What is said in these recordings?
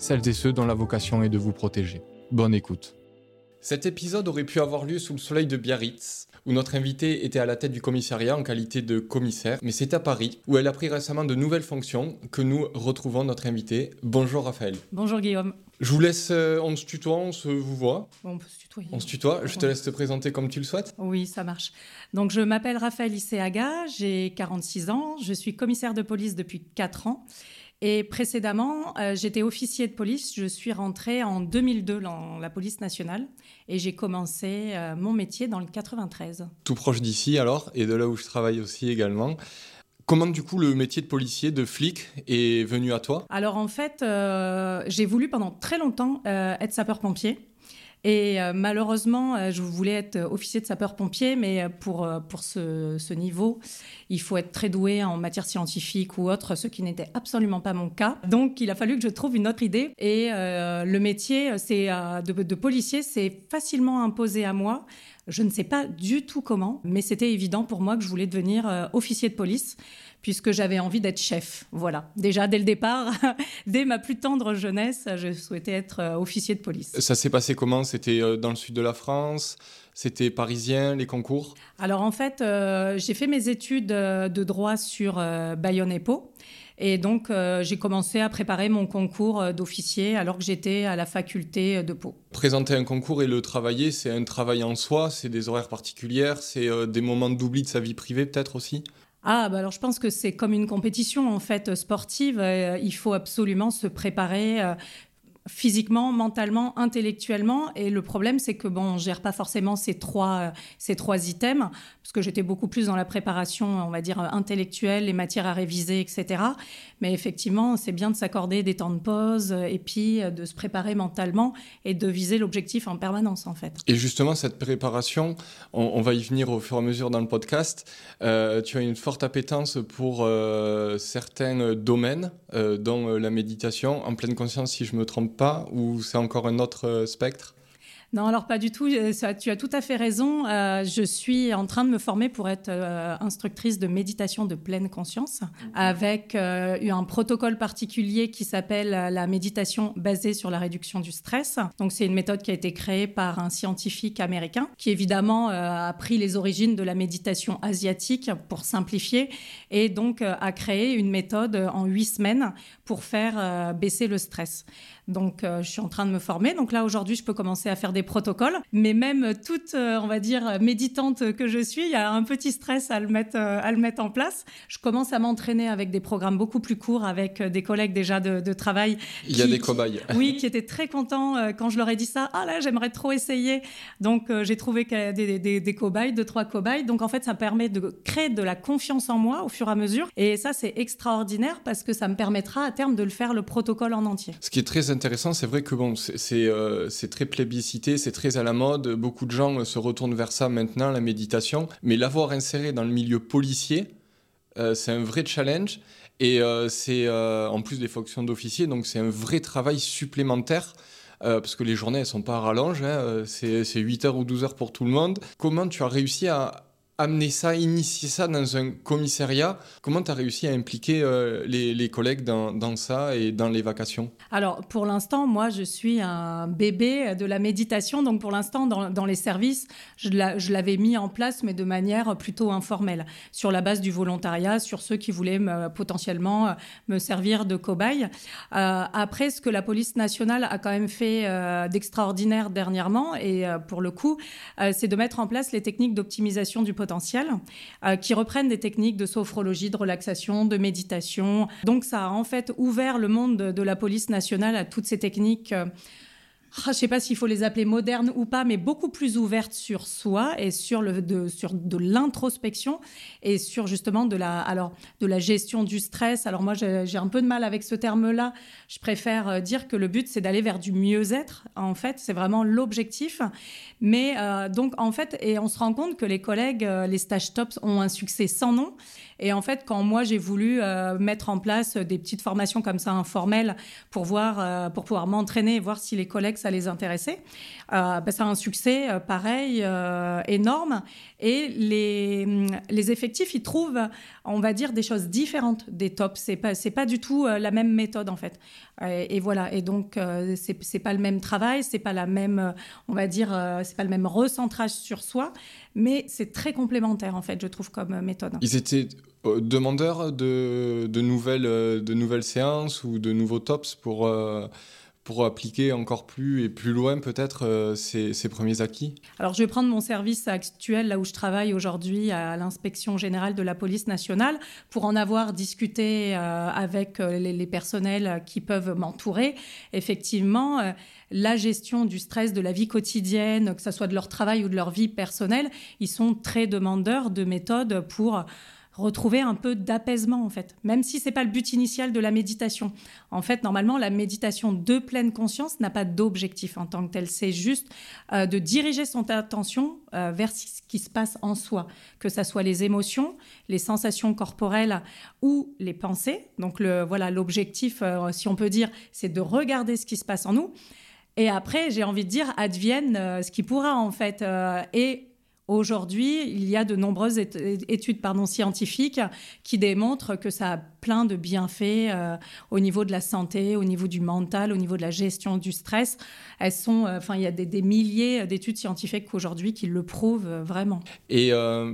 celles et ceux dont la vocation est de vous protéger. Bonne écoute. Cet épisode aurait pu avoir lieu sous le soleil de Biarritz, où notre invité était à la tête du commissariat en qualité de commissaire, mais c'est à Paris, où elle a pris récemment de nouvelles fonctions, que nous retrouvons notre invité. Bonjour Raphaël. Bonjour Guillaume. Je vous laisse, euh, on se tutoie, on se vous voit. Bon, on peut se tutoyer. On se tutoie, je te laisse te présenter comme tu le souhaites. Oui, ça marche. Donc, je m'appelle Raphaël Isseaga, j'ai 46 ans, je suis commissaire de police depuis 4 ans. Et précédemment, euh, j'étais officier de police. Je suis rentrée en 2002 dans la police nationale et j'ai commencé euh, mon métier dans le 93. Tout proche d'ici alors, et de là où je travaille aussi également. Comment du coup le métier de policier, de flic est venu à toi? Alors en fait, euh, j'ai voulu pendant très longtemps être sapeur-pompier. Et euh, malheureusement, euh, je voulais être officier de sapeur-pompier, mais euh, pour, pour ce, niveau, il faut être très doué en matière scientifique ou autre, ce qui n'était absolument pas mon cas. Donc, il a fallu que je trouve une autre idée. Et le métier de, de policier s'est facilement imposé à moi. Je ne sais pas du tout comment, mais c'était évident pour moi que je voulais devenir officier de police puisque j'avais envie d'être chef. Voilà, déjà dès le départ, dès ma plus tendre jeunesse, je souhaitais être euh, officier de police. Ça s'est passé comment? C'était euh, dans le sud de la France? C'était parisien, les concours? Alors en fait, euh, j'ai fait mes études de droit sur Bayonne et Pau. Et donc, j'ai commencé à préparer mon concours d'officier alors que j'étais à la faculté de Pau. Présenter un concours et le travailler, c'est un travail en soi, c'est des horaires particulières, c'est des moments d'oubli de sa vie privée peut-être aussi? Ah, bah alors je pense que c'est comme une compétition en fait sportive. Euh, il faut absolument se préparer, euh, physiquement, mentalement, intellectuellement. Et le problème, c'est que bon, on gère pas forcément ces trois, euh, ces trois items, parce que j'étais beaucoup plus dans la préparation, on va dire, intellectuelle, les matières à réviser, etc. Mais effectivement, c'est bien de s'accorder des temps de pause et puis euh, de se préparer mentalement et de viser l'objectif en permanence, en fait. Et justement, cette préparation, on, va y venir au fur et à mesure dans le podcast. Euh, tu as une forte appétence pour certains domaines, dont la méditation, en pleine conscience, si je me trompe pas ou c'est encore un autre euh, spectre? Non, alors pas du tout. Euh, tu as tout à fait raison. Euh, je suis en train de me former pour être instructrice de méditation de pleine conscience avec un protocole particulier qui s'appelle la méditation basée sur la réduction du stress. Donc c'est une méthode qui a été créée par un scientifique américain qui évidemment a pris les origines de la méditation asiatique pour simplifier et donc a créé une méthode en huit semaines pour faire baisser le stress. Donc, euh, je suis en train de me former. Donc là, aujourd'hui, je peux commencer à faire des protocoles. Mais même toute, euh, on va dire, méditante que je suis, il y a un petit stress à le mettre, euh, à le mettre en place. Je commence à m'entraîner avec des programmes beaucoup plus courts, avec des collègues déjà de, travail. Il y a des cobayes. oui, qui étaient très contents quand je leur ai dit ça. Ah là, j'aimerais trop essayer. Donc, j'ai trouvé des, des, des, cobayes, deux, trois cobayes. Donc, en fait, ça permet de créer de la confiance en moi au fur et à mesure. Et ça, c'est extraordinaire parce que ça me permettra à terme de le faire le protocole en entier. Ce qui est très intéressant, c'est vrai que bon, euh, c'est très plébiscité, c'est très à la mode. Beaucoup de gens se retournent vers ça maintenant, la méditation. Mais l'avoir inséré dans le milieu policier, euh, c'est un vrai challenge. Et euh, c'est en plus des fonctions d'officier, donc c'est un vrai travail supplémentaire. parce que les journées, elles sont pas à rallonge, hein, c'est 8 heures ou 12 heures pour tout le monde. Comment tu as réussi à, amener ça, initier ça dans un commissariat. Comment tu as réussi à impliquer euh, les, collègues dans, ça et dans les vacations? Alors, pour l'instant, moi, je suis un bébé de la méditation. Donc, pour l'instant, dans, les services, je l'avais mis en place, mais de manière plutôt informelle, sur la base du volontariat, sur ceux qui voulaient me, potentiellement euh, me servir de cobaye. Euh, après, ce que la police nationale a quand même fait d'extraordinaire dernièrement, et pour le coup, c'est de mettre en place les techniques d'optimisation du potentiel euh, qui reprennent des techniques de sophrologie, de relaxation, de méditation. Donc ça a en fait ouvert le monde de, la police nationale à toutes ces techniques. Euh, ah, je ne sais pas s'il faut les appeler modernes ou pas, mais beaucoup plus ouvertes sur soi et sur, le, de, sur de l'introspection et sur justement de la, alors, de la gestion du stress. Alors moi, j'ai un peu de mal avec ce terme-là. Je préfère euh, dire que le but, c'est d'aller vers du mieux-être. En fait, c'est vraiment l'objectif. Mais euh, donc, en fait, et on se rend compte que les collègues, euh, les stages tops ont un succès sans nom. Et en fait, quand moi j'ai voulu mettre en place des petites formations comme ça informelles pour voir, pour pouvoir m'entraîner et voir si les collègues ça les intéressait, euh, bah, ça a un succès pareil énorme. Et les, les effectifs, ils trouvent, on va dire, des choses différentes des tops. C'est pas pas du tout la même méthode en fait. Et, voilà. Et donc c'est c'est pas le même travail, c'est pas la même, on va dire, c'est pas le même recentrage sur soi, mais c'est très complémentaire en fait, je trouve comme méthode. Ils étaient euh, demandeurs de, nouvelles, euh, séances ou de nouveaux tops pour, euh, pour appliquer encore plus et plus loin peut-être ces, ces, premiers acquis Alors je vais prendre mon service actuel là où je travaille aujourd'hui à l'inspection générale de la police nationale pour en avoir discuté avec les, les, personnels qui peuvent m'entourer. Effectivement, la gestion du stress de la vie quotidienne, que ce soit de leur travail ou de leur vie personnelle, ils sont très demandeurs de méthodes pour retrouver un peu d'apaisement en fait, même si c'est pas le but initial de la méditation. En fait, normalement, la méditation de pleine conscience n'a pas d'objectif en tant que tel. C'est juste euh, de diriger son attention euh, vers ce qui se passe en soi, que ça soit les émotions, les sensations corporelles ou les pensées. Donc le voilà, l'objectif, euh, si on peut dire, c'est de regarder ce qui se passe en nous. Et après, j'ai envie de dire, advienne ce qui pourra en fait. et Aujourd'hui, il y a de nombreuses études pardon, scientifiques qui démontrent que ça a plein de bienfaits euh, au niveau de la santé, au niveau du mental, au niveau de la gestion du stress. Elles sont, euh, il y a des, milliers d'études scientifiques aujourd'hui qui le prouvent euh, vraiment. Et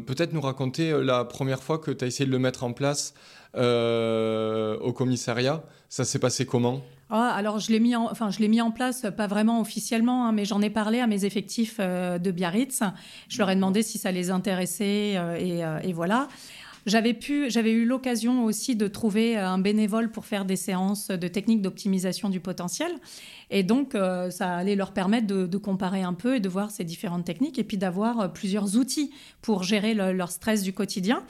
peut-être nous raconter la première fois que tu as essayé de le mettre en place au commissariat. Ça s'est passé comment? Ah, alors je l'ai mis, en, enfin je l'ai mis en place, pas vraiment officiellement, hein, mais j'en ai parlé à mes effectifs euh, de Biarritz. Je leur ai demandé si ça les intéressait euh, euh, et, voilà. J'avais pu, j'avais eu l'occasion aussi de trouver un bénévole pour faire des séances de techniques d'optimisation du potentiel, et donc ça allait leur permettre de, comparer un peu et de voir ces différentes techniques, et puis d'avoir plusieurs outils pour gérer leur stress du quotidien.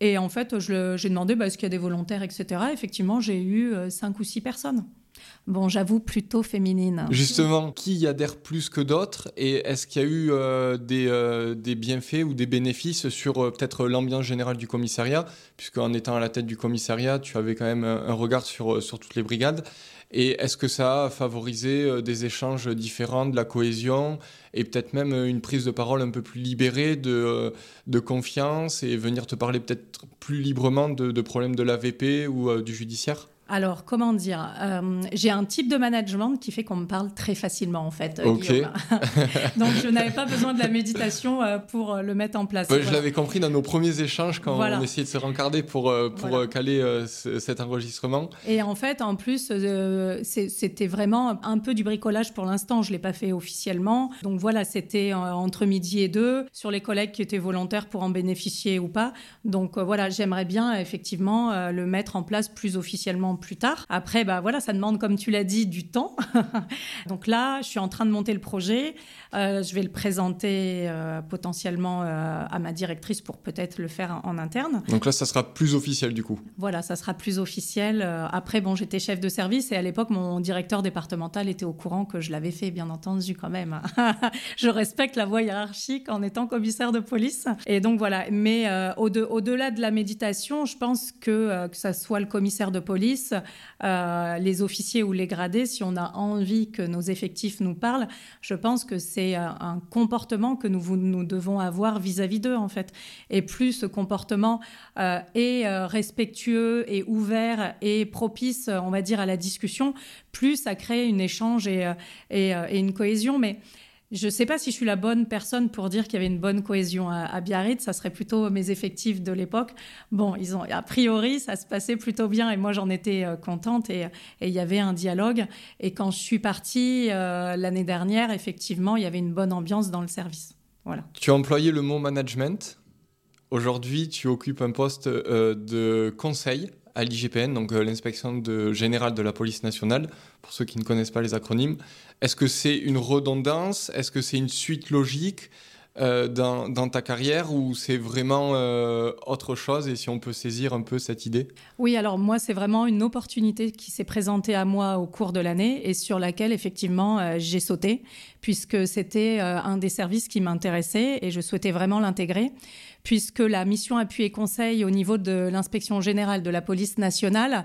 Et en fait, j'ai demandé bah, est-ce qu'il y a des volontaires, etc. Effectivement, j'ai eu cinq ou six personnes. Bon, j'avoue, plutôt féminine. Justement, qui y adhère plus que d'autres Et est-ce qu'il y a eu euh, euh, des, bienfaits ou des bénéfices sur euh, peut-être l'ambiance générale du commissariat? Puisqu'en étant à la tête du commissariat, tu avais quand même un regard sur, sur toutes les brigades. Et est-ce que ça a favorisé des échanges différents, de la cohésion et peut-être même une prise de parole un peu plus libérée, de, de confiance et venir te parler peut-être plus librement de, de problèmes de l'AVP ou du judiciaire? Alors, comment dire euh, J'ai un type de management qui fait qu'on me parle très facilement, en fait. Ok. Donc, je n'avais pas besoin de la méditation euh, pour euh, le mettre en place. Je l'avais compris dans nos premiers échanges quand on essayait de se rencarder pour, pour caler cet enregistrement. Et en fait, en plus, c'était vraiment un peu du bricolage pour l'instant. Je ne l'ai pas fait officiellement. Donc, voilà, c'était entre midi et deux sur les collègues qui étaient volontaires pour en bénéficier ou pas. Donc, voilà, j'aimerais bien effectivement le mettre en place plus officiellement plus tard. Après, bah voilà, ça demande, comme tu l'as dit, du temps. Donc là, je suis en train de monter le projet. Euh, je vais le présenter euh, potentiellement euh, à ma directrice pour peut-être le faire en, interne. Donc là, ça sera plus officiel du coup. Voilà, ça sera plus officiel. après, bon, j'étais chef de service et à l'époque, mon directeur départemental était au courant que je l'avais fait, bien entendu, quand même. je respecte la voie hiérarchique en étant commissaire de police. Et donc voilà. Mais au-delà de la méditation, je pense que que ça soit le commissaire de police euh, les officiers ou les gradés, si on a envie que nos effectifs nous parlent, je pense que c'est euh, un comportement que nous, nous devons avoir vis-à-vis d'eux, en fait. Et plus ce comportement euh, est respectueux et ouvert et propice, on va dire, à la discussion, plus ça crée un échange et, et, et une cohésion. Mais je ne sais pas si je suis la bonne personne pour dire qu'il y avait une bonne cohésion à, Biarritz. Ça serait plutôt mes effectifs de l'époque. Bon, ils ont, a priori, ça se passait plutôt bien et moi j'en étais euh, contente et, il y avait un dialogue. Et quand je suis partie euh, l'année dernière, effectivement, il y avait une bonne ambiance dans le service. Voilà. Tu as employé le mot management. Aujourd'hui, tu occupes un poste euh, de conseil à l'IGPN, donc l'inspection générale de la police nationale, pour ceux qui ne connaissent pas les acronymes. Est-ce que c'est une redondance? Est-ce que c'est une suite logique euh, dans, ta carrière ou c'est vraiment euh, autre chose et si on peut saisir un peu cette idée? Oui, alors moi, c'est vraiment une opportunité qui s'est présentée à moi au cours de l'année et sur laquelle effectivement euh, j'ai sauté puisque c'était un des services qui m'intéressait et je souhaitais vraiment l'intégrer puisque la mission appui et conseil au niveau de l'inspection générale de la police nationale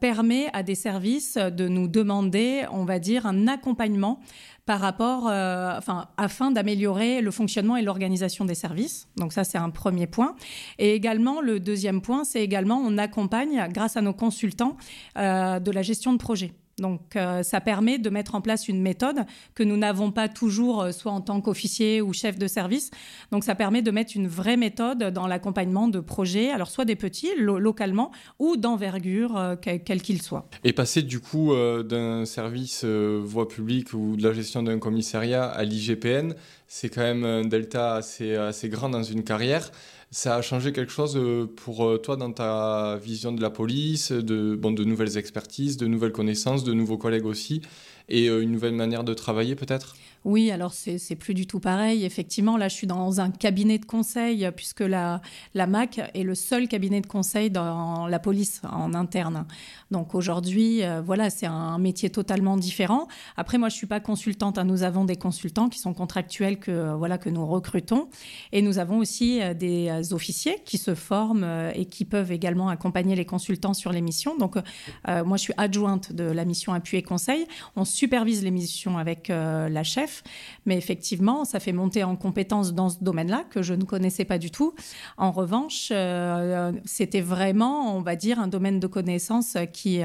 permet à des services de nous demander, on va dire, un accompagnement par rapport, euh, enfin, afin d'améliorer le fonctionnement et l'organisation des services. Donc ça, c'est un premier point. Et également, le deuxième point, c'est également on accompagne, grâce à nos consultants, euh, de la gestion de projet. Donc euh, ça permet de mettre en place une méthode que nous n'avons pas toujours, euh, soit en tant qu'officier ou chef de service. Donc ça permet de mettre une vraie méthode dans l'accompagnement de projets, alors soit des petits, localement, ou d'envergure, euh, quel qu'il soit. Et passer du coup d'un service voie publique ou de la gestion d'un commissariat à l'IGPN, c'est quand même un delta assez, assez grand dans une carrière. Ça a changé quelque chose euh, pour euh, toi dans ta vision de la police, de, nouvelles expertises, de nouvelles connaissances, de nouveaux collègues aussi, et euh, une nouvelle manière de travailler peut-être? Oui, alors c'est plus du tout pareil. Effectivement, là, je suis dans un cabinet de conseil, puisque la, MAC est le seul cabinet de conseil dans la police en interne. Donc aujourd'hui, euh, voilà, c'est un métier totalement différent. Après, moi, je suis pas consultante. Hein. Nous avons des consultants qui sont contractuels que, euh, voilà, que nous recrutons. Et nous avons aussi euh, des officiers qui se forment et qui peuvent également accompagner les consultants sur les missions. Donc, moi, je suis adjointe de la mission appui et conseil. On supervise les missions avec la chef mais effectivement, ça fait monter en compétence dans ce domaine-là que je ne connaissais pas du tout. En revanche, euh, c'était vraiment, on va dire, un domaine de connaissances qui,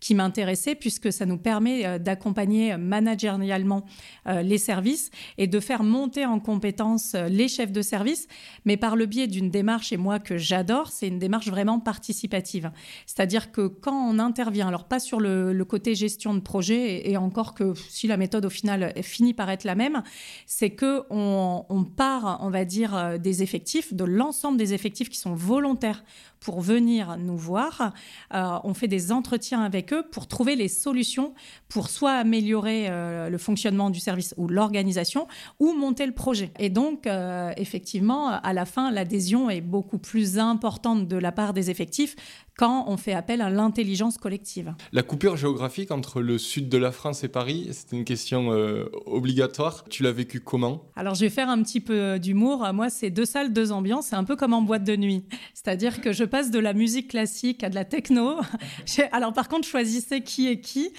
qui m'intéressait puisque ça nous permet euh, d'accompagner managérialement euh, les services et de faire monter en compétence les chefs de service, mais par le biais d'une démarche, et moi que j'adore, c'est une démarche vraiment participative. C'est-à-dire que quand on intervient, alors pas sur le, côté gestion de projet, et, encore que si la méthode au final finit par être la même, c'est que on, part, on va dire, euh, des effectifs, de l'ensemble des effectifs qui sont volontaires pour venir nous voir. Euh, on fait des entretiens avec eux pour trouver les solutions pour soit améliorer euh, le fonctionnement du service ou l'organisation ou monter le projet. Et donc, effectivement, à la fin, l'adhésion est beaucoup plus importante de la part des effectifs quand on fait appel à l'intelligence collective. La coupure géographique entre le sud de la France et Paris, c'est une question obligatoire. Tu l'as vécu comment? Alors, je vais faire un petit peu d'humour. Moi, c'est deux salles, deux ambiances. C'est un peu comme en boîte de nuit. C'est-à-dire que je passe de la musique classique à de la techno. alors, par contre, choisissez qui est qui.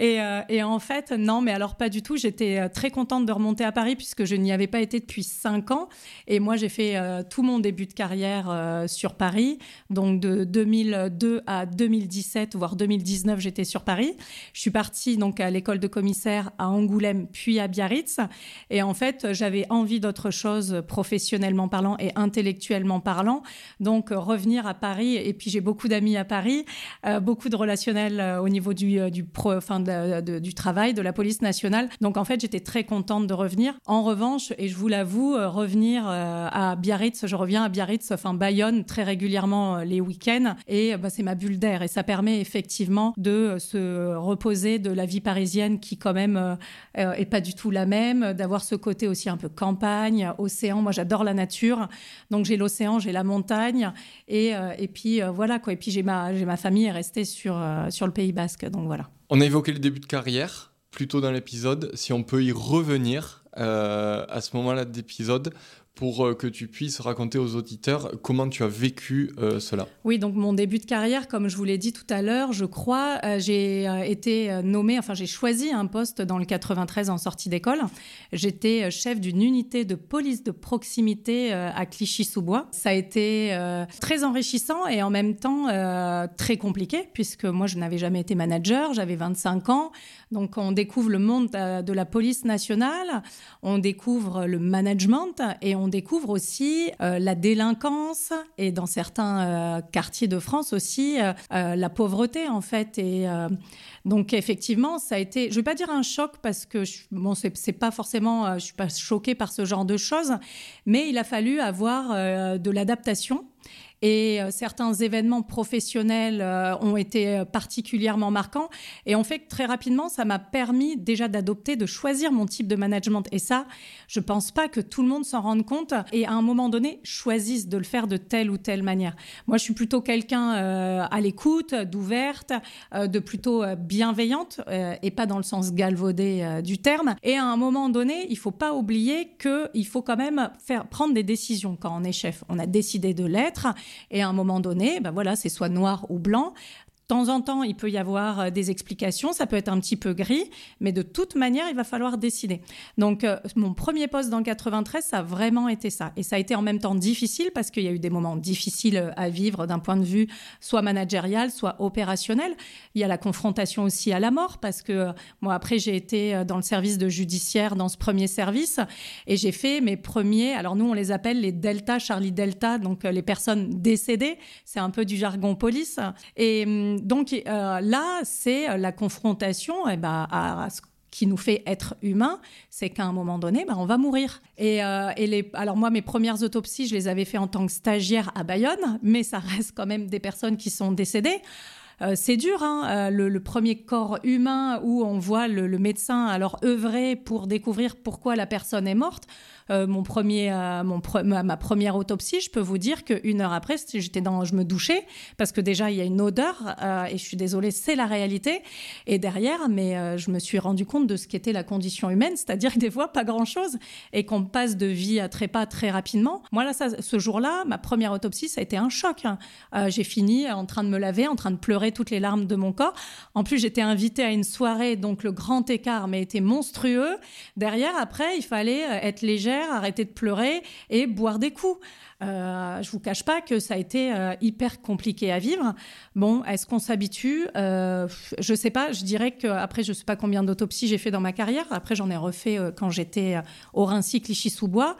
Euh, et, en fait, non, mais alors pas du tout. J'étais euh, très contente de remonter à Paris puisque je n'y avais pas été depuis cinq ans. Et moi, j'ai fait euh, tout mon début de carrière sur Paris. Donc, de 2002 à 2017, voire 2019, j'étais sur Paris. Je suis partie donc à l'école de commissaire à Angoulême, puis à Biarritz. Et en fait, j'avais envie d'autre chose professionnellement parlant et intellectuellement parlant. Donc, revenir à Paris. Et puis, j'ai beaucoup d'amis à Paris, euh, beaucoup de relationnels euh, au niveau du, euh, du, pro, enfin, du travail, de la police nationale. Donc, en fait, j'étais très contente de revenir. En revanche, et je vous l'avoue, revenir à Biarritz, je reviens à Biarritz, enfin Bayonne, très régulièrement les week-ends. Et bah, c'est ma bulle d'air. Et ça permet effectivement de se reposer de la vie parisienne qui, quand même, est pas du tout la même, d'avoir ce côté aussi un peu campagne, océan. Moi, j'adore la nature. Donc, j'ai l'océan, j'ai la montagne. Et, euh, et puis, euh, voilà, quoi. Et puis, j'ai ma, ma famille est restée sur, euh, sur le Pays Basque. Donc, voilà. On a évoqué le début de carrière plus tôt dans l'épisode. Si on peut y revenir à ce moment-là de l'épisode, pour euh, que tu puisses raconter aux auditeurs comment tu as vécu euh, cela. Oui, donc mon début de carrière, comme je vous l'ai dit tout à l'heure, je crois, euh, j'ai été nommée, enfin j'ai choisi un poste dans le 93 en sortie d'école. J'étais chef d'une unité de police de proximité à Clichy-sous-Bois. Ça a été très enrichissant et en même temps très compliqué puisque moi je n'avais jamais été manager, j'avais 25 ans. Donc on découvre le monde de la police nationale, on découvre le management et on découvre aussi euh, la délinquance et dans certains euh, quartiers de France aussi euh, la pauvreté en fait. Et donc effectivement, ça a été, je vais pas dire un choc parce que je, bon, c'est pas forcément, je suis pas choquée par ce genre de choses, mais il a fallu avoir de l'adaptation et certains événements professionnels ont été particulièrement marquants. Et on fait très rapidement, ça m'a permis déjà d'adopter, de choisir mon type de management. Et ça, je pense pas que tout le monde s'en rende compte et à un moment donné choisisse de le faire de telle ou telle manière. Moi, je suis plutôt quelqu'un à l'écoute, d'ouverte, de plutôt bienveillante et pas dans le sens galvaudé du terme. Et à un moment donné, il faut pas oublier qu'il faut quand même faire prendre des décisions quand on est chef. On a décidé de l'être et à un moment donné, ben voilà, c'est soit noir ou blanc temps en temps, il peut y avoir euh, des explications, ça peut être un petit peu gris, mais de toute manière, il va falloir décider. Donc, euh, mon premier poste dans le 93, ça a vraiment été ça. Et ça a été en même temps difficile parce qu'il y a eu des moments difficiles euh, à vivre d'un point de vue soit managérial, soit opérationnel. Il y a la confrontation aussi à la mort parce que moi, après, j'ai été dans le service de judiciaire dans ce premier service et j'ai fait mes premiers, alors nous, on les appelle les Delta, Charlie Delta, donc les personnes décédées. C'est un peu du jargon police. Et hum, donc euh, là, c'est euh, la confrontation eh ben, à, ce qui nous fait être humain, c'est qu'à un moment donné, ben, on va mourir. Et, euh, alors moi, mes premières autopsies, je les avais fait en tant que stagiaire à Bayonne, mais ça reste quand même des personnes qui sont décédées. C'est dur, hein, le, premier corps humain où on voit le, médecin alors œuvrer pour découvrir pourquoi la personne est morte. Euh, mon premier, euh, ma, première autopsie, je peux vous dire qu'une heure après, j'étais dans, je me douchais parce que déjà il y a une odeur euh, et je suis désolée, c'est la réalité. Et derrière, mais je me suis rendu compte de ce qu'était la condition humaine, c'est-à-dire des fois pas grand-chose et qu'on passe de vie à trépas très rapidement. Moi là, ça, ce jour-là, ma première autopsie, ça a été un choc. Hein. j'ai fini en train de me laver, en train de pleurer toutes les larmes de mon corps. En plus, j'étais invitée à une soirée, donc le grand écart mais était monstrueux. Derrière, après, il fallait être légère arrêter de pleurer et boire des coups. Euh, je vous cache pas que ça a été euh, hyper compliqué à vivre. Bon, est-ce qu'on s'habitue? Euh, Je sais pas. Je dirais que après, je sais pas combien d'autopsies j'ai fait dans ma carrière. Après, j'en ai refait euh, quand j'étais au Rincy, Clichy-sous-Bois.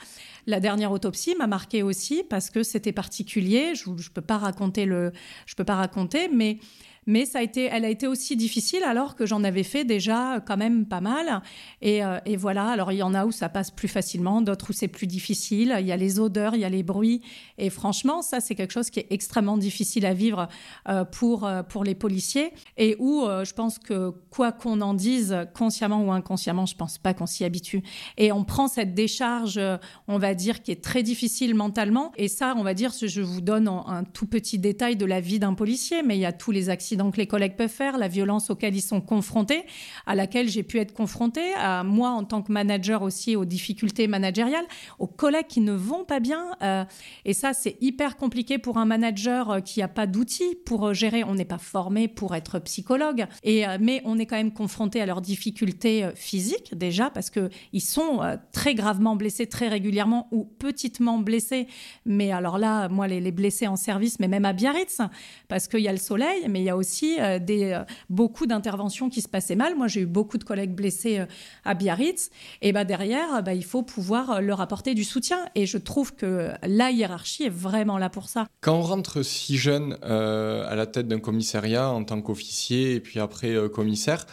La dernière autopsie m'a marqué aussi parce que c'était particulier. Je, je peux pas raconter le, je peux pas raconter, mais mais ça a été, elle a été aussi difficile alors que j'en avais fait déjà quand même pas mal. Et, euh, et, voilà, alors il y en a où ça passe plus facilement, d'autres où c'est plus difficile. Il y a les odeurs, il y a les bruits. Et franchement, ça, c'est quelque chose qui est extrêmement difficile à vivre euh, pour, euh, pour les policiers et où je pense que quoi qu'on en dise, consciemment ou inconsciemment, je pense pas qu'on s'y habitue. Et on prend cette décharge, on va dire, qui est très difficile mentalement. Et ça, on va dire, je vous donne un tout petit détail de la vie d'un policier, mais il y a tous les accidents donc les collègues peuvent faire, la violence auxquelles ils sont confrontés, à laquelle j'ai pu être confrontée, à moi en tant que manager aussi aux difficultés managériales, aux collègues qui ne vont pas bien. Euh, et ça, c'est hyper compliqué pour un manager euh, qui n'a pas d'outils pour euh, gérer. On n'est pas formé pour être psychologue, et, mais on est quand même confronté à leurs difficultés physiques déjà parce qu'ils sont très gravement blessés très régulièrement ou petitement blessés. Mais alors là, moi, les, les blessés en service, mais même à Biarritz, parce qu'il y a le soleil, mais il y a aussi euh, des, euh, beaucoup d'interventions qui se passaient mal. Moi, j'ai eu beaucoup de collègues blessés euh, à Biarritz. Et bah, derrière, bah, il faut pouvoir leur apporter du soutien. Et je trouve que la hiérarchie est vraiment là pour ça. Quand on rentre si jeune à la tête d'un commissariat en tant qu'officier et puis après commissaire,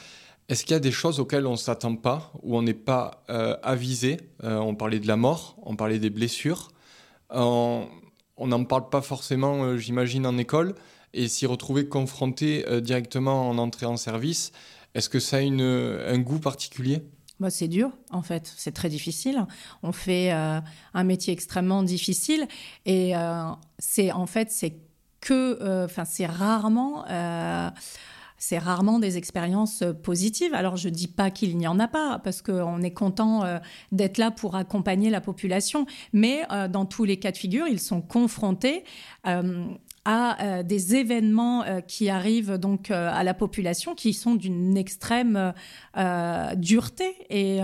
est-ce qu'il y a des choses auxquelles on ne s'attend pas, où on n'est pas avisé On parlait de la mort, on parlait des blessures. on n'en parle pas forcément, j'imagine, en école et s'y retrouver confronté euh, directement en entrée en service, est-ce que ça a une, un goût particulier? Bah, c'est dur, en fait. C'est très difficile. On fait euh, un métier extrêmement difficile. Et euh, c'est en fait, c'est que. Enfin, c'est rarement. c'est rarement des expériences positives. Alors, je ne dis pas qu'il n'y en a pas, parce qu'on est content d'être là pour accompagner la population. Mais dans tous les cas de figure, ils sont confrontés à euh, des événements euh, qui arrivent donc euh, à la population qui sont d'une extrême dureté et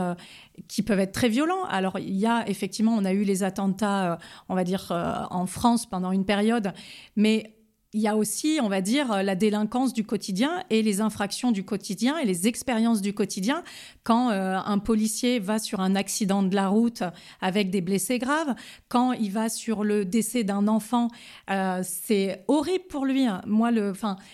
qui peuvent être très violents. Alors il y a effectivement, on a eu les attentats, on va dire en France pendant une période, mais il y a aussi, on va dire, la délinquance du quotidien et les infractions du quotidien et les expériences du quotidien. Quand euh, un policier va sur un accident de la route avec des blessés graves, quand il va sur le décès d'un enfant, euh, c'est horrible pour lui. Hein. Moi, le,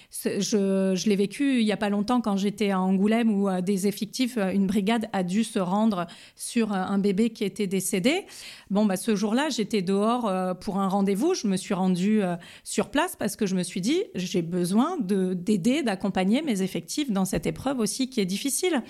je, l'ai vécu il y a pas longtemps quand j'étais à Angoulême où euh, des effectifs, une brigade a dû se rendre sur un bébé qui était décédé. Bon, bah, ce jour-là, j'étais dehors pour un rendez-vous. Je me suis rendue sur place parce que je me suis dit, j'ai besoin d'aider, d'accompagner mes effectifs dans cette épreuve aussi qui est difficile.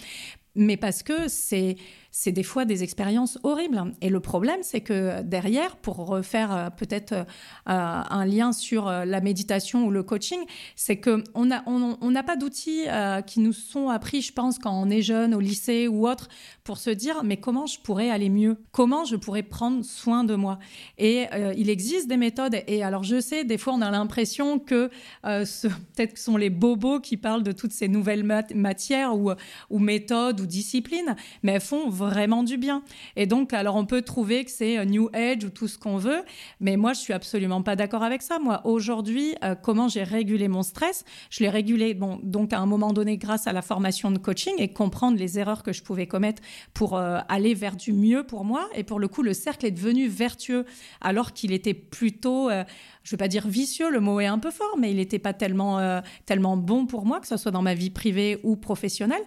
Mais parce que c'est c'est des fois des expériences horribles. Et le problème, c'est que derrière, pour refaire euh, peut-être euh, un lien sur euh, la méditation ou le coaching, c'est qu'on n'a on, n'a pas d'outils qui nous sont appris, je pense, quand on est jeune, au lycée ou autre, pour se dire, mais comment je pourrais aller mieux? Comment je pourrais prendre soin de moi? Et il existe des méthodes. Et alors, je sais, des fois, on a l'impression que peut-être que ce sont les bobos qui parlent de toutes ces nouvelles matières ou, ou méthodes ou disciplines, mais elles font vraiment du bien. Et donc, alors on peut trouver que c'est euh, New Age ou tout ce qu'on veut, mais moi, je suis absolument pas d'accord avec ça. Moi, aujourd'hui, euh, comment j'ai régulé mon stress Je l'ai régulé, bon, donc à un moment donné, grâce à la formation de coaching et comprendre les erreurs que je pouvais commettre pour euh, aller vers du mieux pour moi. Et pour le coup, le cercle est devenu vertueux alors qu'il était plutôt, je je vais pas dire vicieux, le mot est un peu fort, mais il n'était pas tellement, tellement bon pour moi, que ce soit dans ma vie privée ou professionnelle.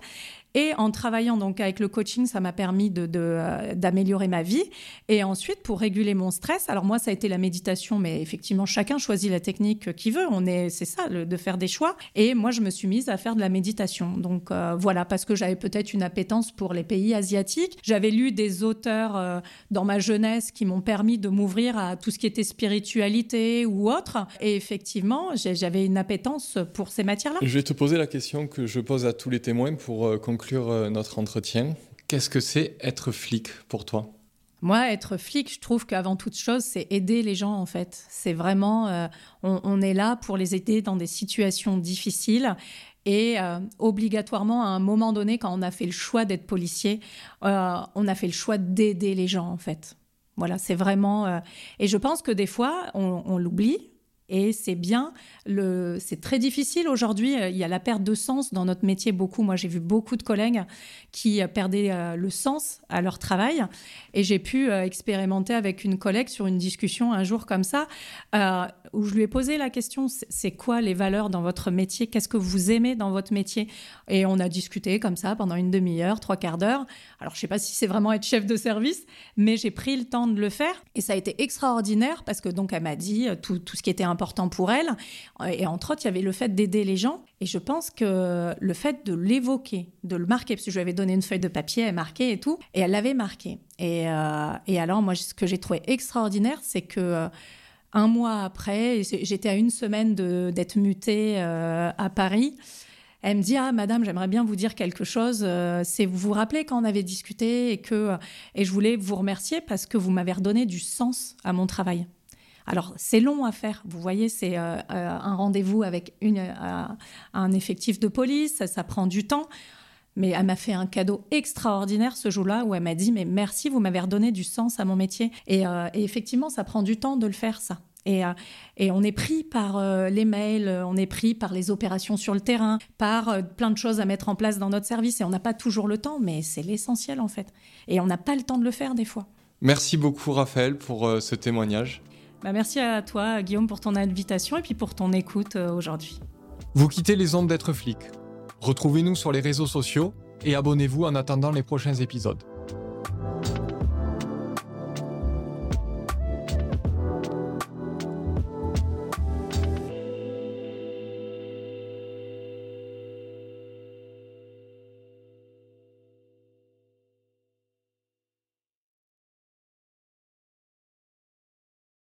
Et en travaillant donc avec le coaching, ça m'a permis euh, d'améliorer ma vie. Et ensuite, pour réguler mon stress, alors moi, ça a été la méditation, mais effectivement, chacun choisit la technique qu'il veut. On est, c'est ça, de faire des choix. Et moi, je me suis mise à faire de la méditation. Donc euh, voilà, parce que j'avais peut-être une appétence pour les pays asiatiques. J'avais lu des auteurs euh, dans ma jeunesse qui m'ont permis de m'ouvrir à tout ce qui était spiritualité ou autre. Et effectivement, j'avais une appétence pour ces matières-là. Je vais te poser la question que je pose à tous les témoins pour conclure euh, notre entretien. Qu'est-ce que c'est être flic pour toi? Moi, être flic, je trouve qu'avant toute chose, c'est aider les gens, en fait. C'est vraiment, euh, on, est là pour les aider dans des situations difficiles. Et euh, obligatoirement, à un moment donné, quand on a fait le choix d'être policier, on a fait le choix d'aider les gens, en fait. Voilà, c'est vraiment. et je pense que des fois, on l'oublie, et c'est bien, c'est très difficile aujourd'hui. Il y a la perte de sens dans notre métier. Beaucoup, moi, j'ai vu beaucoup de collègues qui perdaient euh, le sens à leur travail. Et j'ai pu euh, expérimenter avec une collègue sur une discussion un jour comme ça, euh, où je lui ai posé la question c'est quoi les valeurs dans votre métier? Qu'est-ce que vous aimez dans votre métier? Et on a discuté comme ça pendant une demi-heure, trois quarts d'heure. Alors, je ne sais pas si c'est vraiment être chef de service, mais j'ai pris le temps de le faire. Et ça a été extraordinaire parce que donc, elle m'a dit tout, tout ce qui était important pour elle. Et entre autres, il y avait le fait d'aider les gens. Et je pense que le fait de l'évoquer, de le marquer, parce que je lui avais donné une feuille de papier, elle marquait et tout, et elle l'avait marqué. Et, euh, et, alors, moi, ce que j'ai trouvé extraordinaire, c'est que euh, un mois après, j'étais à une semaine d'être mutée euh, à Paris. Elle me dit ah madame j'aimerais bien vous dire quelque chose c'est vous vous rappelez quand on avait discuté et que et je voulais vous remercier parce que vous m'avez redonné du sens à mon travail alors, c'est long à faire. Vous voyez, c'est euh, euh, un rendez-vous avec euh, un effectif de police, ça, prend du temps. Mais elle m'a fait un cadeau extraordinaire ce jour-là où elle m'a dit Mais merci, vous m'avez redonné du sens à mon métier. Et, effectivement, ça prend du temps de le faire, ça. Et, et on est pris par les mails, on est pris par les opérations sur le terrain, par plein de choses à mettre en place dans notre service. Et on n'a pas toujours le temps, mais c'est l'essentiel en fait. Et on n'a pas le temps de le faire des fois. Merci beaucoup, Raphaël, pour ce témoignage. Bah, merci à toi, Guillaume, pour ton invitation et puis pour ton écoute euh, aujourd'hui. Vous quittez les ondes d'être flic. Retrouvez-nous sur les réseaux sociaux et abonnez-vous en attendant les prochains épisodes.